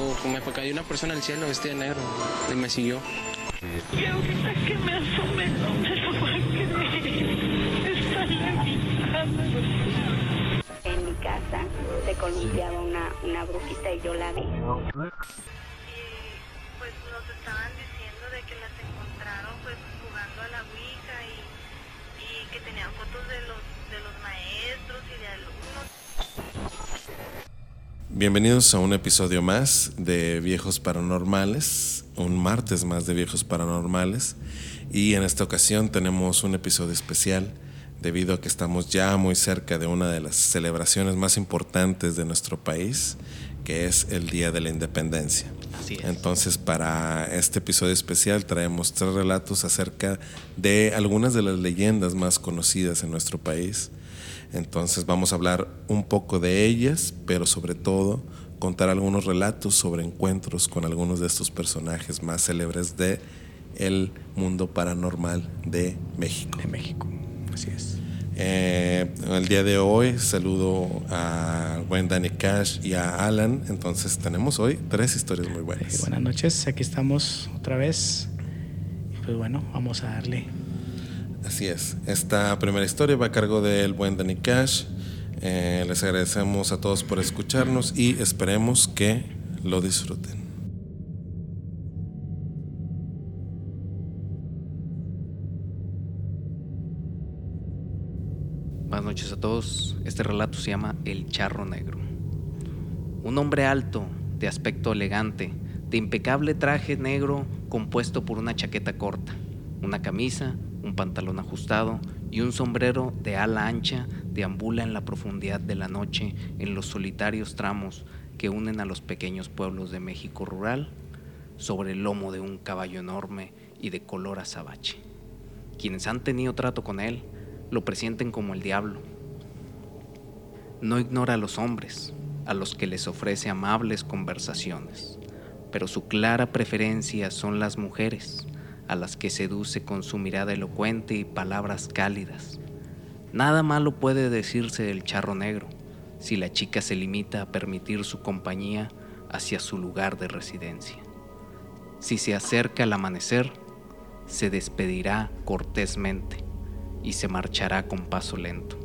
O me cayó una persona al cielo vestida de negro y me siguió. Y ahorita que me asomé no me lo va a creer. Está la En mi casa se columpiaba una, una brujita y yo la vi. Y pues nos estaban diciendo de que las encontraron pues jugando a la Ouija y, y que tenían fotos de los maestros y de alumnos. Bienvenidos a un episodio más de Viejos Paranormales, un martes más de Viejos Paranormales y en esta ocasión tenemos un episodio especial debido a que estamos ya muy cerca de una de las celebraciones más importantes de nuestro país, que es el Día de la Independencia. Así es. Entonces, para este episodio especial traemos tres relatos acerca de algunas de las leyendas más conocidas en nuestro país. Entonces, vamos a hablar un poco de ellas, pero sobre todo contar algunos relatos sobre encuentros con algunos de estos personajes más célebres de el mundo paranormal de México. En México. Así es. Eh, el día de hoy saludo a buen Danny Cash y a Alan. Entonces tenemos hoy tres historias muy buenas. buenas noches, aquí estamos otra vez. Pues bueno, vamos a darle. Así es. Esta primera historia va a cargo del buen Danny Cash. Eh, les agradecemos a todos por escucharnos y esperemos que lo disfruten. Buenas noches a todos. Este relato se llama El Charro Negro. Un hombre alto, de aspecto elegante, de impecable traje negro compuesto por una chaqueta corta, una camisa, un pantalón ajustado y un sombrero de ala ancha deambula en la profundidad de la noche en los solitarios tramos que unen a los pequeños pueblos de México rural sobre el lomo de un caballo enorme y de color azabache. Quienes han tenido trato con él lo presienten como el diablo. No ignora a los hombres, a los que les ofrece amables conversaciones, pero su clara preferencia son las mujeres, a las que seduce con su mirada elocuente y palabras cálidas. Nada malo puede decirse del charro negro si la chica se limita a permitir su compañía hacia su lugar de residencia. Si se acerca el amanecer, se despedirá cortésmente y se marchará con paso lento,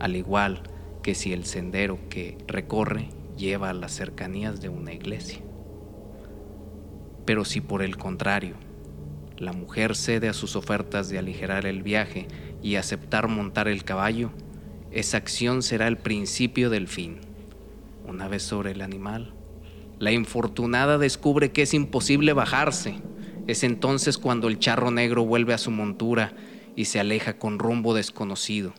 al igual que si el sendero que recorre lleva a las cercanías de una iglesia. Pero si por el contrario, la mujer cede a sus ofertas de aligerar el viaje y aceptar montar el caballo, esa acción será el principio del fin. Una vez sobre el animal, la infortunada descubre que es imposible bajarse. Es entonces cuando el charro negro vuelve a su montura y se aleja con rumbo desconocido,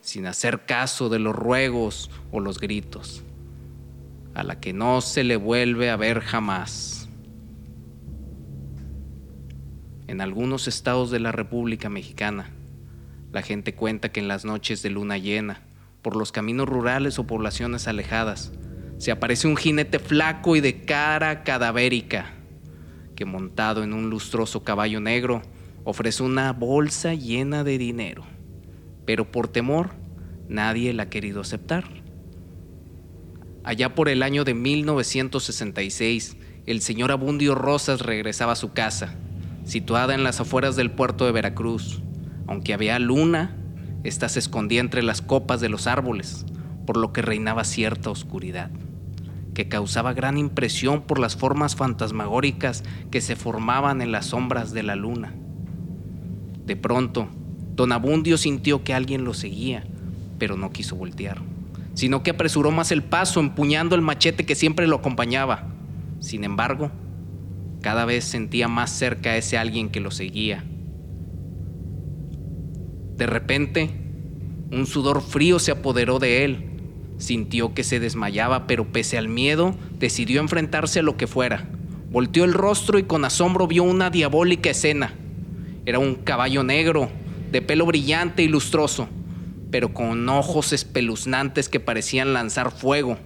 sin hacer caso de los ruegos o los gritos, a la que no se le vuelve a ver jamás. En algunos estados de la República Mexicana, la gente cuenta que en las noches de luna llena, por los caminos rurales o poblaciones alejadas, se aparece un jinete flaco y de cara cadavérica, que montado en un lustroso caballo negro, ofrece una bolsa llena de dinero, pero por temor nadie la ha querido aceptar. Allá por el año de 1966, el señor Abundio Rosas regresaba a su casa, situada en las afueras del puerto de Veracruz. Aunque había luna, ésta se escondía entre las copas de los árboles, por lo que reinaba cierta oscuridad, que causaba gran impresión por las formas fantasmagóricas que se formaban en las sombras de la luna. De pronto, don Abundio sintió que alguien lo seguía, pero no quiso voltear, sino que apresuró más el paso empuñando el machete que siempre lo acompañaba. Sin embargo, cada vez sentía más cerca a ese alguien que lo seguía. De repente, un sudor frío se apoderó de él. Sintió que se desmayaba, pero pese al miedo, decidió enfrentarse a lo que fuera. Volteó el rostro y con asombro vio una diabólica escena. Era un caballo negro, de pelo brillante y lustroso, pero con ojos espeluznantes que parecían lanzar fuego.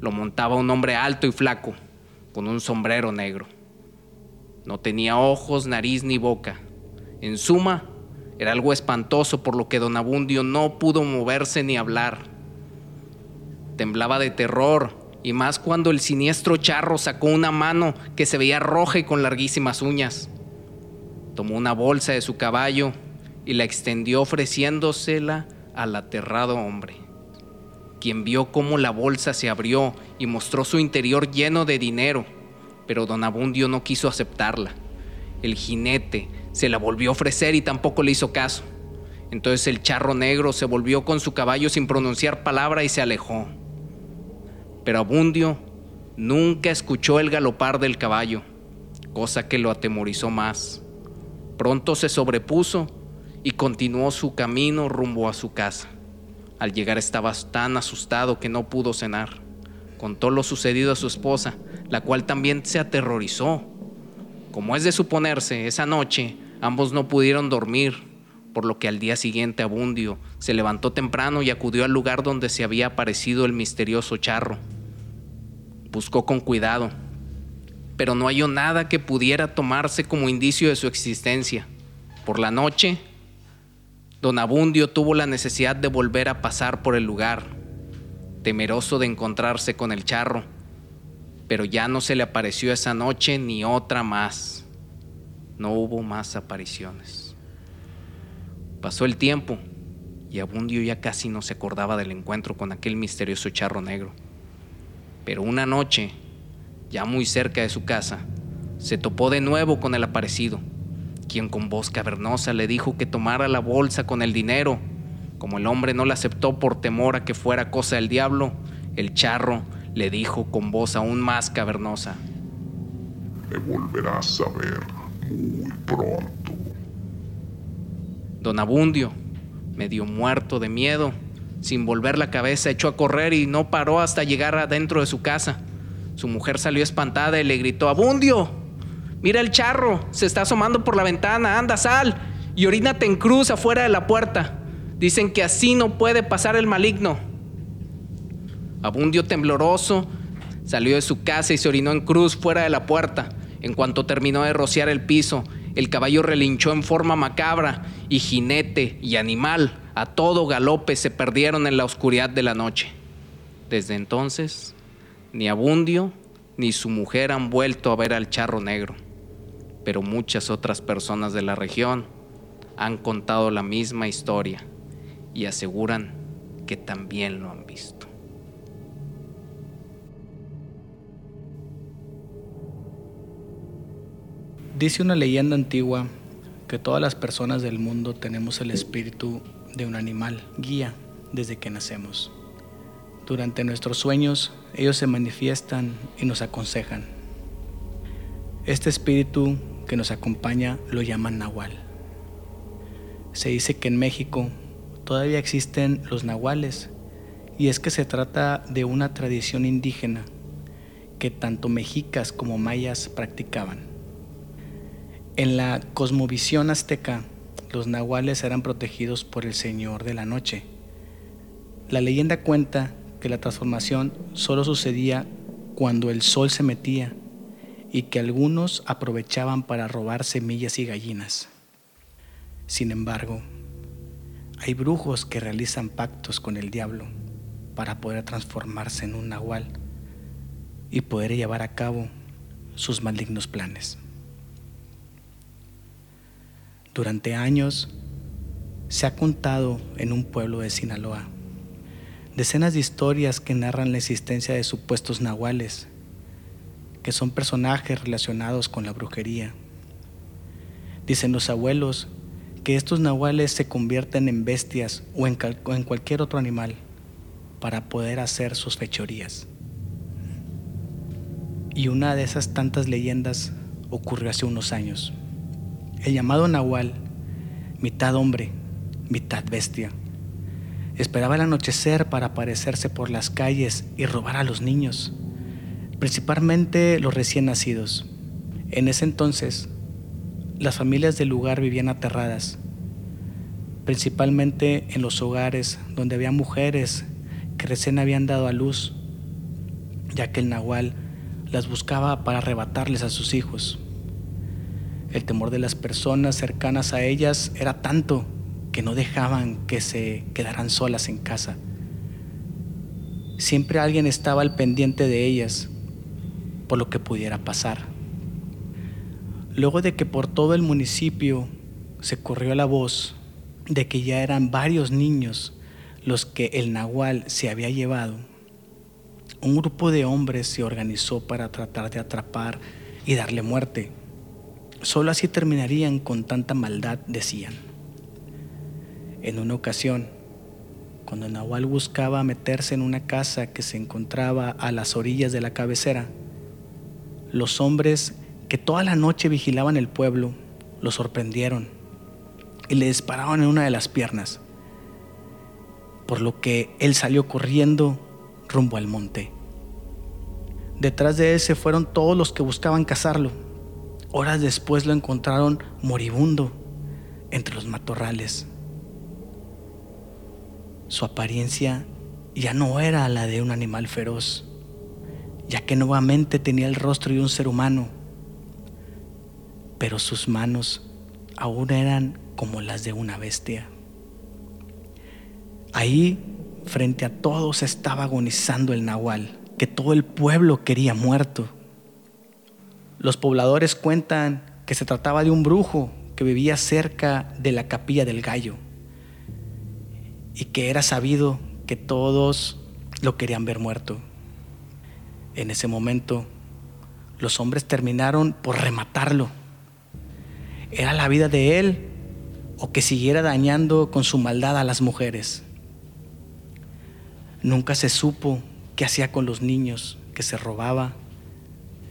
Lo montaba un hombre alto y flaco, con un sombrero negro. No tenía ojos, nariz ni boca. En suma, era algo espantoso por lo que don Abundio no pudo moverse ni hablar. Temblaba de terror y más cuando el siniestro charro sacó una mano que se veía roja y con larguísimas uñas. Tomó una bolsa de su caballo y la extendió ofreciéndosela al aterrado hombre, quien vio cómo la bolsa se abrió y mostró su interior lleno de dinero, pero don Abundio no quiso aceptarla. El jinete se la volvió a ofrecer y tampoco le hizo caso. Entonces el charro negro se volvió con su caballo sin pronunciar palabra y se alejó. Pero Abundio nunca escuchó el galopar del caballo, cosa que lo atemorizó más. Pronto se sobrepuso y continuó su camino rumbo a su casa. Al llegar estaba tan asustado que no pudo cenar. Contó lo sucedido a su esposa, la cual también se aterrorizó. Como es de suponerse, esa noche ambos no pudieron dormir por lo que al día siguiente Abundio se levantó temprano y acudió al lugar donde se había aparecido el misterioso charro. Buscó con cuidado, pero no halló nada que pudiera tomarse como indicio de su existencia. Por la noche, don Abundio tuvo la necesidad de volver a pasar por el lugar, temeroso de encontrarse con el charro, pero ya no se le apareció esa noche ni otra más. No hubo más apariciones. Pasó el tiempo y Abundio ya casi no se acordaba del encuentro con aquel misterioso charro negro. Pero una noche, ya muy cerca de su casa, se topó de nuevo con el aparecido, quien con voz cavernosa le dijo que tomara la bolsa con el dinero. Como el hombre no la aceptó por temor a que fuera cosa del diablo, el charro le dijo con voz aún más cavernosa. Me volverás a ver muy pronto. Don Abundio, medio muerto de miedo, sin volver la cabeza, echó a correr y no paró hasta llegar adentro de su casa. Su mujer salió espantada y le gritó, Abundio, mira el charro, se está asomando por la ventana, anda, sal y orínate en cruz afuera de la puerta. Dicen que así no puede pasar el maligno. Abundio tembloroso salió de su casa y se orinó en cruz fuera de la puerta. En cuanto terminó de rociar el piso, el caballo relinchó en forma macabra y jinete y animal a todo galope se perdieron en la oscuridad de la noche. Desde entonces, ni Abundio ni su mujer han vuelto a ver al charro negro, pero muchas otras personas de la región han contado la misma historia y aseguran que también lo han visto. Dice una leyenda antigua que todas las personas del mundo tenemos el espíritu de un animal, guía, desde que nacemos. Durante nuestros sueños, ellos se manifiestan y nos aconsejan. Este espíritu que nos acompaña lo llaman nahual. Se dice que en México todavía existen los nahuales y es que se trata de una tradición indígena que tanto mexicas como mayas practicaban. En la cosmovisión azteca, los nahuales eran protegidos por el Señor de la Noche. La leyenda cuenta que la transformación solo sucedía cuando el sol se metía y que algunos aprovechaban para robar semillas y gallinas. Sin embargo, hay brujos que realizan pactos con el diablo para poder transformarse en un nahual y poder llevar a cabo sus malignos planes. Durante años se ha contado en un pueblo de Sinaloa decenas de historias que narran la existencia de supuestos nahuales, que son personajes relacionados con la brujería. Dicen los abuelos que estos nahuales se convierten en bestias o en, en cualquier otro animal para poder hacer sus fechorías. Y una de esas tantas leyendas ocurrió hace unos años. El llamado Nahual, mitad hombre, mitad bestia, esperaba el anochecer para aparecerse por las calles y robar a los niños, principalmente los recién nacidos. En ese entonces, las familias del lugar vivían aterradas, principalmente en los hogares donde había mujeres que recién habían dado a luz, ya que el Nahual las buscaba para arrebatarles a sus hijos. El temor de las personas cercanas a ellas era tanto que no dejaban que se quedaran solas en casa. siempre alguien estaba al pendiente de ellas por lo que pudiera pasar. Luego de que por todo el municipio se corrió la voz de que ya eran varios niños los que el nahual se había llevado, un grupo de hombres se organizó para tratar de atrapar y darle muerte. Solo así terminarían con tanta maldad, decían. En una ocasión, cuando Nahual buscaba meterse en una casa que se encontraba a las orillas de la cabecera, los hombres que toda la noche vigilaban el pueblo lo sorprendieron y le dispararon en una de las piernas, por lo que él salió corriendo rumbo al monte. Detrás de él se fueron todos los que buscaban cazarlo. Horas después lo encontraron moribundo entre los matorrales. Su apariencia ya no era la de un animal feroz, ya que nuevamente tenía el rostro de un ser humano, pero sus manos aún eran como las de una bestia. Ahí, frente a todos, estaba agonizando el nahual, que todo el pueblo quería muerto. Los pobladores cuentan que se trataba de un brujo que vivía cerca de la capilla del gallo y que era sabido que todos lo querían ver muerto. En ese momento, los hombres terminaron por rematarlo. Era la vida de él o que siguiera dañando con su maldad a las mujeres. Nunca se supo qué hacía con los niños que se robaba,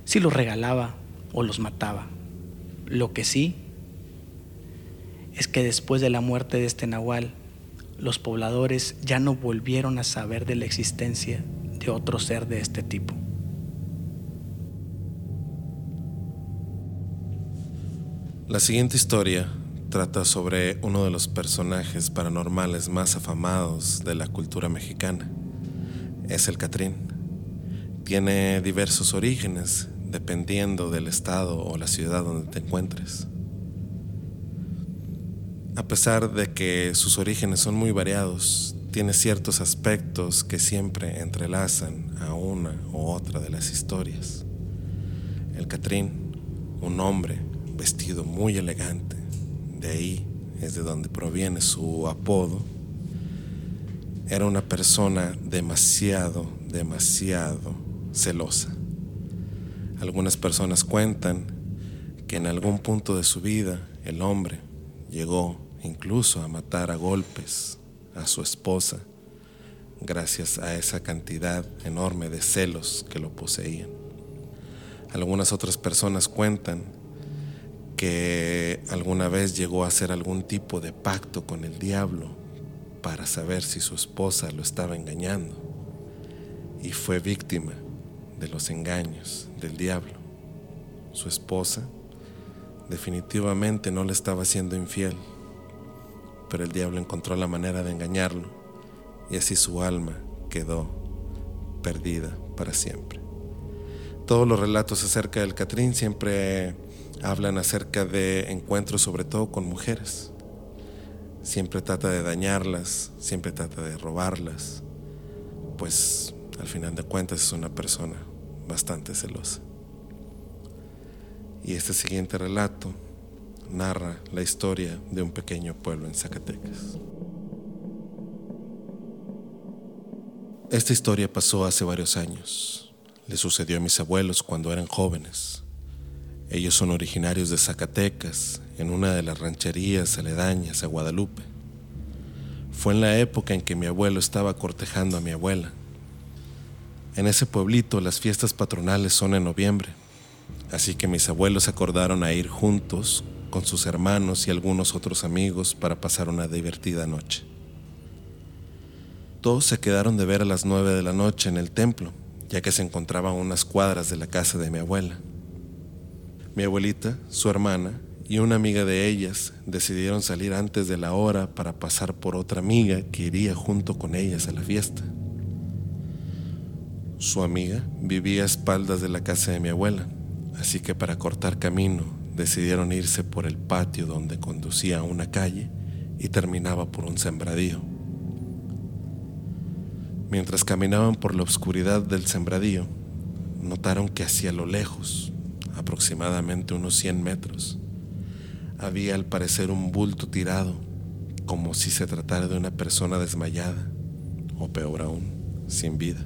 si los regalaba o los mataba. Lo que sí es que después de la muerte de este nahual, los pobladores ya no volvieron a saber de la existencia de otro ser de este tipo. La siguiente historia trata sobre uno de los personajes paranormales más afamados de la cultura mexicana. Es el Catrín. Tiene diversos orígenes dependiendo del estado o la ciudad donde te encuentres. A pesar de que sus orígenes son muy variados, tiene ciertos aspectos que siempre entrelazan a una u otra de las historias. El Catrín, un hombre vestido muy elegante, de ahí es de donde proviene su apodo, era una persona demasiado, demasiado celosa. Algunas personas cuentan que en algún punto de su vida el hombre llegó incluso a matar a golpes a su esposa gracias a esa cantidad enorme de celos que lo poseían. Algunas otras personas cuentan que alguna vez llegó a hacer algún tipo de pacto con el diablo para saber si su esposa lo estaba engañando y fue víctima de los engaños del diablo. Su esposa definitivamente no le estaba siendo infiel, pero el diablo encontró la manera de engañarlo y así su alma quedó perdida para siempre. Todos los relatos acerca del Catrín siempre hablan acerca de encuentros sobre todo con mujeres. Siempre trata de dañarlas, siempre trata de robarlas, pues al final de cuentas es una persona bastante celosa. Y este siguiente relato narra la historia de un pequeño pueblo en Zacatecas. Esta historia pasó hace varios años. Le sucedió a mis abuelos cuando eran jóvenes. Ellos son originarios de Zacatecas, en una de las rancherías aledañas a Guadalupe. Fue en la época en que mi abuelo estaba cortejando a mi abuela. En ese pueblito las fiestas patronales son en noviembre Así que mis abuelos acordaron a ir juntos con sus hermanos y algunos otros amigos para pasar una divertida noche. Todos se quedaron de ver a las nueve de la noche en el templo, ya que se encontraba a unas cuadras de la casa de mi abuela. Mi abuelita, su hermana y una amiga de ellas decidieron salir antes de la hora para pasar por otra amiga que iría junto con ellas a la fiesta. Su amiga vivía a espaldas de la casa de mi abuela Así que para cortar camino decidieron irse por el patio donde conducía a una calle y terminaba por un sembradío. Mientras caminaban por la oscuridad del sembradío, notaron que hacia lo lejos, aproximadamente unos 100 metros, había al parecer un bulto tirado, como si se tratara de una persona desmayada, o peor aún, sin vida.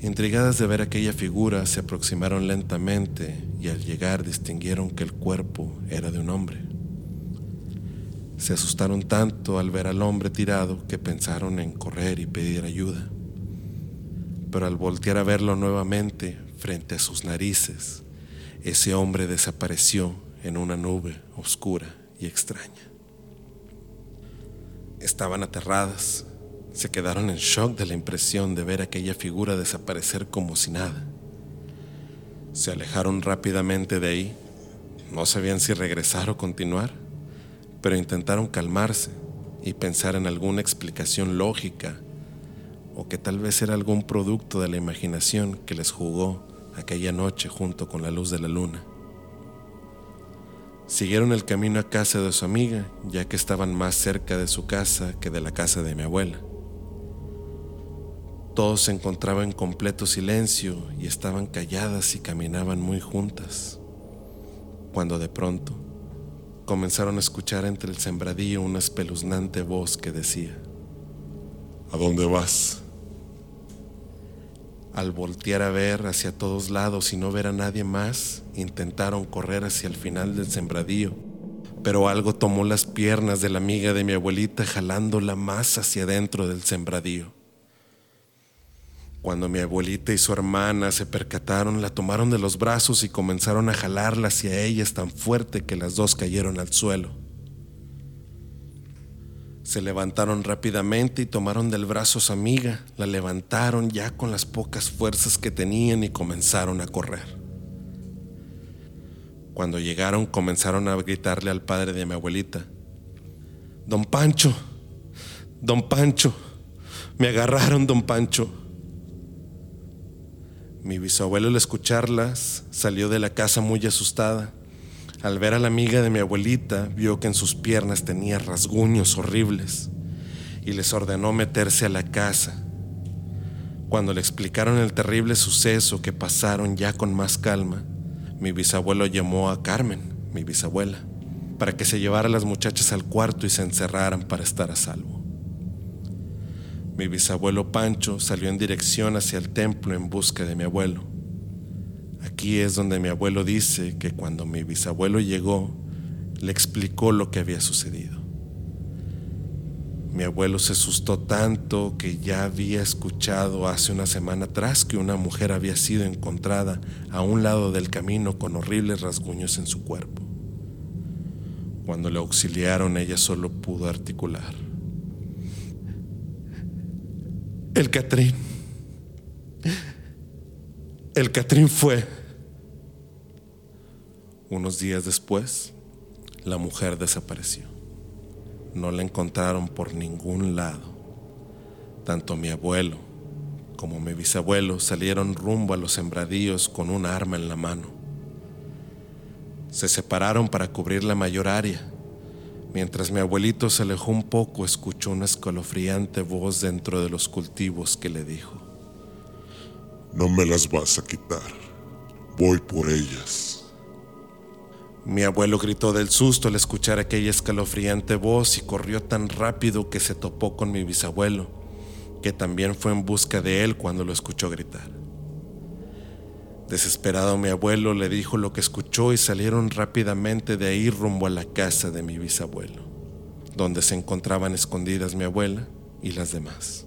Intrigadas de ver aquella figura, se aproximaron lentamente y al llegar distinguieron que el cuerpo era de un hombre. Se asustaron tanto al ver al hombre tirado que pensaron en correr y pedir ayuda. Pero al voltear a verlo nuevamente frente a sus narices, ese hombre desapareció en una nube oscura y extraña. Estaban aterradas, se quedaron en shock de la impresión de ver aquella figura desaparecer como si nada. Se alejaron rápidamente de ahí, no sabían si regresar o continuar, pero intentaron calmarse y pensar en alguna explicación lógica o que tal vez era algún producto de la imaginación que les jugó aquella noche junto con la luz de la luna. Siguieron el camino a casa de su amiga, ya que estaban más cerca de su casa que de la casa de mi abuela. Todos se encontraban en completo silencio y estaban calladas y caminaban muy juntas, cuando de pronto comenzaron a escuchar entre el sembradío una espeluznante voz que decía, ¿A dónde vas? Al voltear a ver hacia todos lados y no ver a nadie más, intentaron correr hacia el final del sembradío, pero algo tomó las piernas de la amiga de mi abuelita jalándola más hacia adentro del sembradío. Cuando mi abuelita y su hermana se percataron, la tomaron de los brazos y comenzaron a jalarla hacia ellas tan fuerte que las dos cayeron al suelo. Se levantaron rápidamente y tomaron del brazo a su amiga, la levantaron ya con las pocas fuerzas que tenían y comenzaron a correr. Cuando llegaron comenzaron a gritarle al padre de mi abuelita, Don Pancho, Don Pancho, me agarraron, Don Pancho. Mi bisabuelo al escucharlas salió de la casa muy asustada. Al ver a la amiga de mi abuelita, vio que en sus piernas tenía rasguños horribles y les ordenó meterse a la casa. Cuando le explicaron el terrible suceso que pasaron ya con más calma, mi bisabuelo llamó a Carmen, mi bisabuela, para que se llevara a las muchachas al cuarto y se encerraran para estar a salvo. Mi bisabuelo Pancho salió en dirección hacia el templo en busca de mi abuelo. Aquí es donde mi abuelo dice que cuando mi bisabuelo llegó, le explicó lo que había sucedido. Mi abuelo se asustó tanto que ya había escuchado hace una semana atrás que una mujer había sido encontrada a un lado del camino con horribles rasguños en su cuerpo. Cuando le auxiliaron ella solo pudo articular. El Catrín. El Catrín fue. Unos días después, la mujer desapareció. No la encontraron por ningún lado. Tanto mi abuelo como mi bisabuelo salieron rumbo a los sembradíos con un arma en la mano. Se separaron para cubrir la mayor área Mientras mi abuelito se alejó un poco, escuchó una escalofriante voz dentro de los cultivos que le dijo, No me las vas a quitar. Voy por ellas. Mi abuelo gritó del susto al escuchar aquella escalofriante voz y corrió tan rápido que se topó con mi bisabuelo, que también fue en busca de él cuando lo escuchó gritar. Desesperado mi abuelo le dijo lo que escuchó y salieron rápidamente de ahí rumbo a la casa de mi bisabuelo, donde se encontraban escondidas mi abuela y las demás.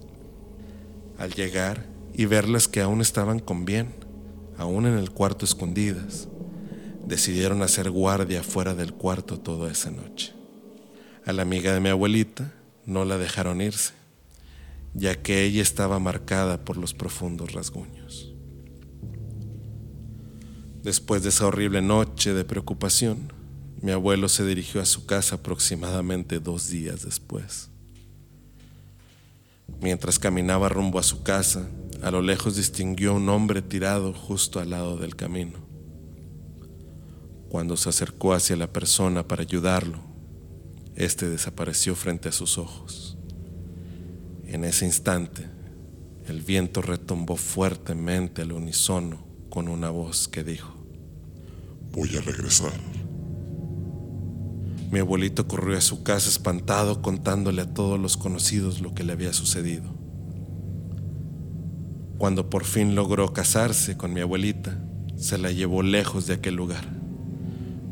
Al llegar y verlas que aún estaban con bien, aún en el cuarto escondidas, decidieron hacer guardia fuera del cuarto toda esa noche. A la amiga de mi abuelita no la dejaron irse, ya que ella estaba marcada por los profundos rasguños. Después de esa horrible noche de preocupación, mi abuelo se dirigió a su casa aproximadamente dos días después. Mientras caminaba rumbo a su casa, a lo lejos distinguió un hombre tirado justo al lado del camino. Cuando se acercó hacia la persona para ayudarlo, este desapareció frente a sus ojos. En ese instante, el viento retumbó fuertemente al unísono con una voz que dijo, Voy a regresar. Mi abuelito corrió a su casa espantado contándole a todos los conocidos lo que le había sucedido. Cuando por fin logró casarse con mi abuelita, se la llevó lejos de aquel lugar.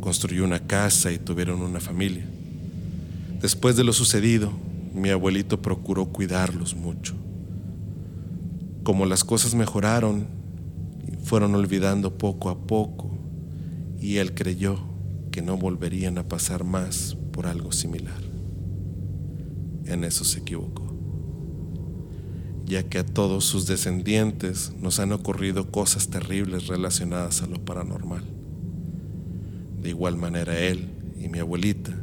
Construyó una casa y tuvieron una familia. Después de lo sucedido, mi abuelito procuró cuidarlos mucho. Como las cosas mejoraron, fueron olvidando poco a poco y él creyó que no volverían a pasar más por algo similar. En eso se equivocó, ya que a todos sus descendientes nos han ocurrido cosas terribles relacionadas a lo paranormal. De igual manera él y mi abuelita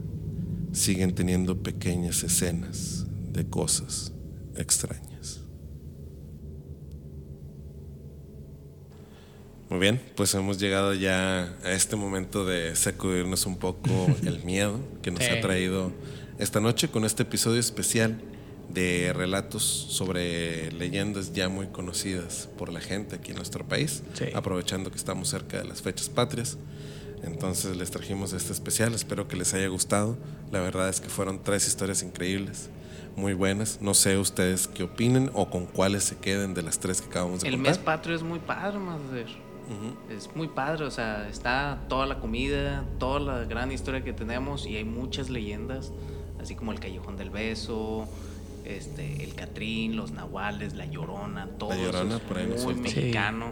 siguen teniendo pequeñas escenas de cosas extrañas. Muy bien, pues hemos llegado ya a este momento de sacudirnos un poco el miedo que nos Sí. ha traído esta noche con este episodio especial de relatos sobre leyendas ya muy conocidas por la gente aquí en nuestro país, Sí. aprovechando que estamos cerca de las fechas patrias. Entonces les trajimos este especial, espero que les haya gustado. La verdad es que fueron tres historias increíbles, muy buenas. No sé ustedes qué opinen o con cuáles se queden de las tres que acabamos de El contar. mes patrio es muy padre, más Es muy padre, o sea, está toda la comida, toda la gran historia que tenemos y hay muchas leyendas, así como el Callejón del Beso, este, el Catrín, los Nahuales, la Llorona, todo eso Llorona, es por ahí nos muy. Sí. mexicano.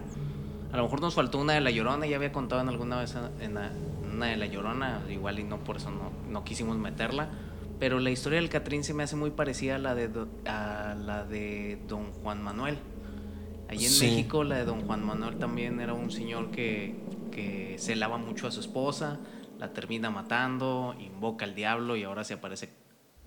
A lo mejor nos faltó una de la Llorona, ya había contado en alguna vez en la- una de la Llorona, igual y no por eso no, no quisimos meterla. Pero la historia del Catrín se me hace muy parecida a la de, do- a la de Don Juan Manuel. Allí en Sí. México, la de Don Juan Manuel también era un señor que, que celaba mucho a su esposa, la termina matando, invoca al diablo y ahora se aparece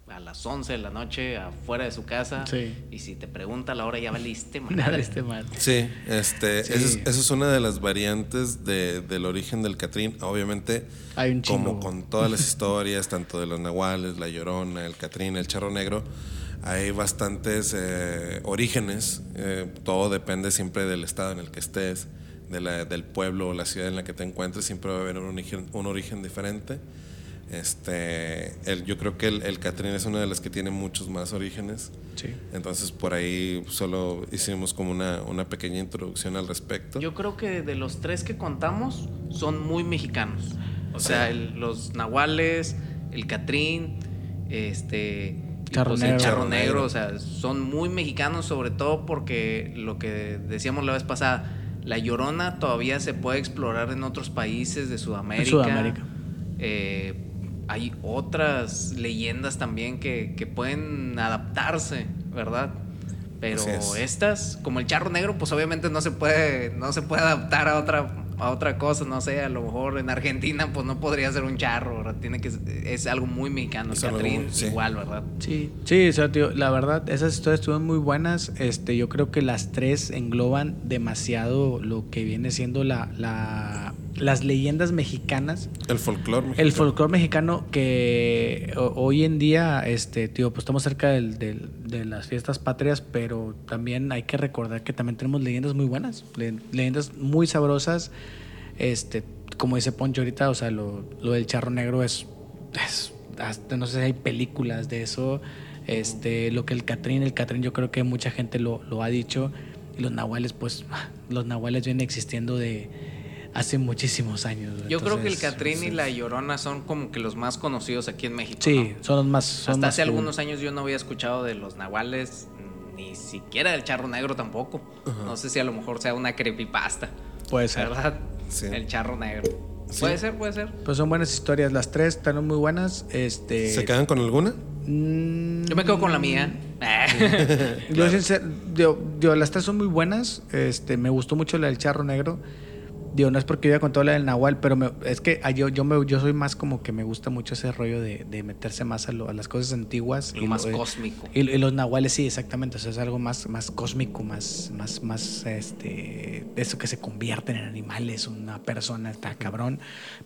a las 11 de la noche afuera de su casa. Sí. Y si te pregunta a la hora, ya valiste, Nada madre. este mal. Sí, este, Sí. Esa, es, una de las variantes de- del origen del Catrín. Obviamente, Hay un como con todas las historias, tanto de los Nahuales, la Llorona, el Catrín, el Charro Negro, hay bastantes eh, orígenes. Eh, todo depende siempre del estado en el que estés, de la- del pueblo o la ciudad en la que te encuentres. Siempre va a haber un origen, un origen diferente. Este, el, yo creo que el, el Catrín es una de las que tiene muchos más orígenes. Sí. Entonces por ahí solo hicimos como una, una pequeña introducción al respecto. Yo creo que de los tres que contamos son muy mexicanos. O sea, el- los nahuales, el catrín, este, y Charro pues negro. el charro negro. o sea, son muy mexicanos sobre todo porque lo que decíamos la vez pasada, la llorona todavía se puede explorar en otros países de Sudamérica. Sudamérica. Eh, hay otras leyendas también que, que pueden adaptarse, ¿verdad? Pero es. estas, como el charro negro, pues obviamente no se puede, no se puede adaptar a otra, a otra cosa, no sé, a lo mejor en Argentina pues no podría ser un charro, ¿verdad? Tiene que es algo muy mexicano, Es algo Catrín muy- sí. igual, ¿verdad? Sí, sí, o sea, tío, la verdad, esas historias estuvieron muy buenas. Este, yo creo que las tres engloban demasiado lo que viene siendo la, la- las leyendas mexicanas. El folclore El mexicano. folclore mexicano que ho- hoy en día, este, tío, pues estamos cerca del- del- de las fiestas patrias, pero también hay que recordar que también tenemos leyendas muy buenas, le- leyendas muy sabrosas. Este, como dice Poncho ahorita, o sea, lo, lo del charro negro es, es- hasta no sé si hay películas de eso. Este, lo que el Catrín, el Catrín yo creo que mucha gente lo, lo ha dicho. Y los nahuales, pues, los nahuales vienen existiendo de hace muchísimos años. Yo creo que el Catrín y la Llorona son como que los más conocidos aquí en México. Sí, ¿no? son los más. son Hasta más hace algunos años yo no había escuchado de los nahuales, ni siquiera del charro negro tampoco. No sé si a lo mejor sea una creepypasta. Puede ser. ¿Verdad? Sí. El charro negro. Sí. Puede ser, puede ser. Pues son buenas historias, las tres están muy buenas. Este. ¿Se quedan con alguna? Mm, Yo me quedo con la mía. Yo, sincer- yo- yo, las tres son muy buenas. Este, me gustó mucho la del charro negro. Digo, no es porque yo haya contado la del Nahual, pero me- es que yo, yo, me, yo soy más como que me gusta mucho ese rollo de, de meterse más a, lo- a las cosas antiguas. Lo y más eh, cósmico. Y, y los nahuales, sí, exactamente. O sea, es algo más, más cósmico, más, más, más, este, eso que se convierten en animales, una persona, está cabrón.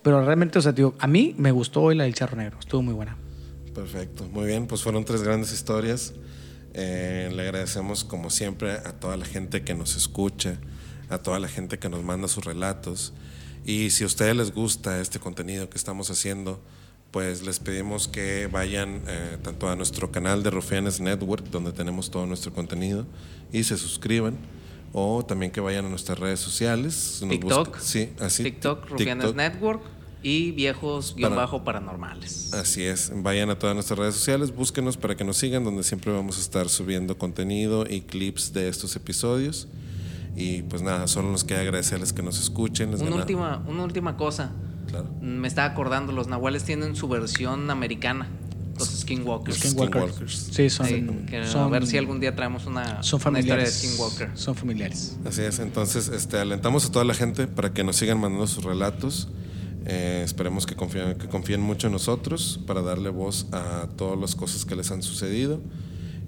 Pero realmente, o sea, digo, a mí me gustó hoy la del charro negro, estuvo muy buena. Perfecto, muy bien, pues fueron tres grandes historias. Eh, le agradecemos como siempre a toda la gente que nos escucha, a toda la gente que nos manda sus relatos. Y si a ustedes les gusta este contenido que estamos haciendo, pues les pedimos que vayan eh, tanto a nuestro canal de Rufianes Network, donde tenemos todo nuestro contenido, y se suscriban. O también que vayan a nuestras redes sociales. TikTok. sí, así. TikTok, Rufianes TikTok. Network y viejos guion Para- bajo paranormales. Así es, vayan a todas nuestras redes sociales, búsquenos para que nos sigan, donde siempre vamos a estar subiendo contenido y clips de estos episodios. Y pues nada, solo nos queda agradecerles que nos escuchen. les Una última, una última cosa. Claro. Me estaba acordando, los nahuales tienen su versión americana, los skinwalkers. Los Skinwalker. Skinwalkers. Sí, son, Sí, que son- a ver si algún día traemos una, son una historia de familiares. skinwalker. Son familiares. Así es, entonces este, alentamos a toda la gente para que nos sigan mandando sus relatos. Eh, esperemos que confíen, que confíen mucho en nosotros para darle voz a todas las cosas que les han sucedido.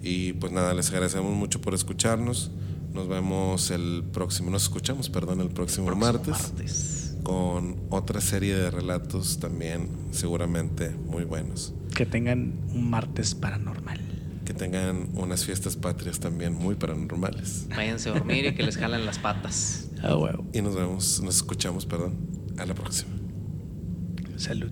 Y pues nada, les agradecemos mucho por escucharnos. Nos vemos el próximo, nos escuchamos, perdón, el próximo, Próximo martes, martes. con otra serie de relatos también seguramente muy buenos. Que tengan un martes paranormal. Que tengan unas fiestas patrias también muy paranormales. Váyanse a dormir y que les jalen las patas. Ah, huevo. Y nos vemos, nos escuchamos, perdón, a la próxima. Salud.